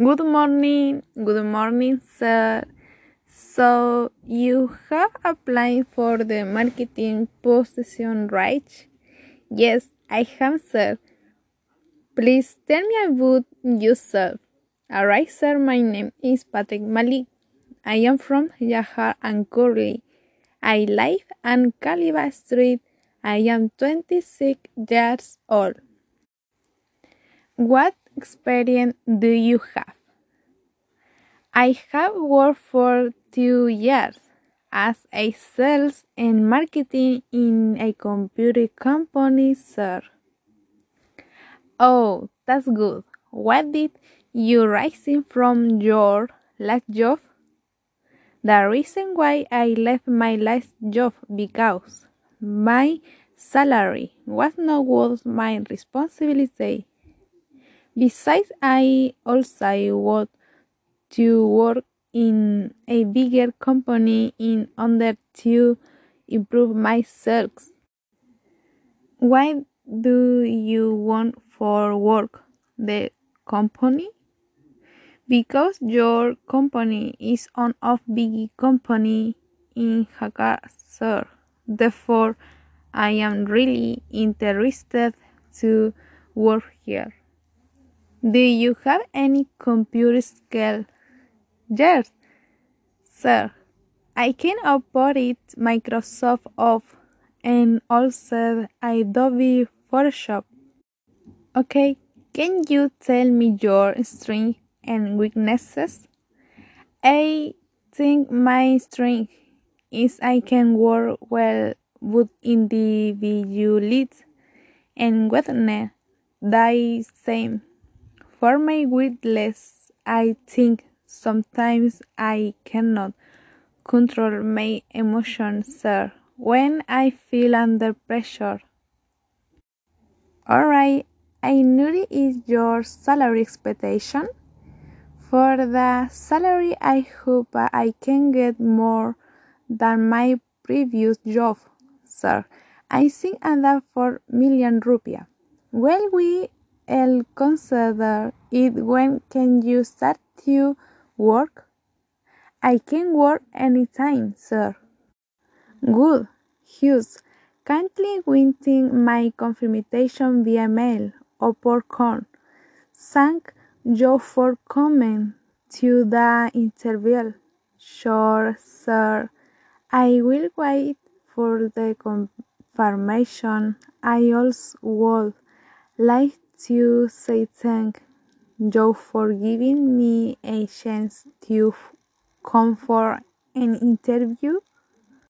Good morning, good morning, sir. So you have applied for the marketing position, right? Yes, I have, sir. Please tell me about yourself. Alright, sir, my name is Patrick Malik. I am from Yahar and Curly. I live on Caliba Street. I am 26 years old. What experience do you have? I have worked for two years as a sales and marketing in a computer company, sir. Oh, that's good. What did you resign from your last job? The reason why I left my last job because my salary was not worth my responsibility. Besides, I also want to work in a bigger company in order to improve myself. Why do you want for work the company? Because your company is one of big company in Hakasur. Therefore, I am really interested to work here. Do you have any computer skill? Yes, sir. I can operate Microsoft Office and also Adobe Photoshop. Okay, can you tell me your strengths and weaknesses? I think my strength is I can work well with individuals and weakness the same. For my weakness, I think sometimes I cannot control my emotions, sir, when I feel under pressure. Alright, I know is your salary expectation. For the salary, I hope I can get more than my previous job, sir. I think under 4 million rupiah. Well, we will consider it when can you start to work? I can work anytime, sir. Good. Hughes, kindly waiting my confirmation via mail or por call. Thank you for coming to the interview. Sure, sir. I will wait for the confirmation. I also would like to say thank you for giving me a chance to come for an interview.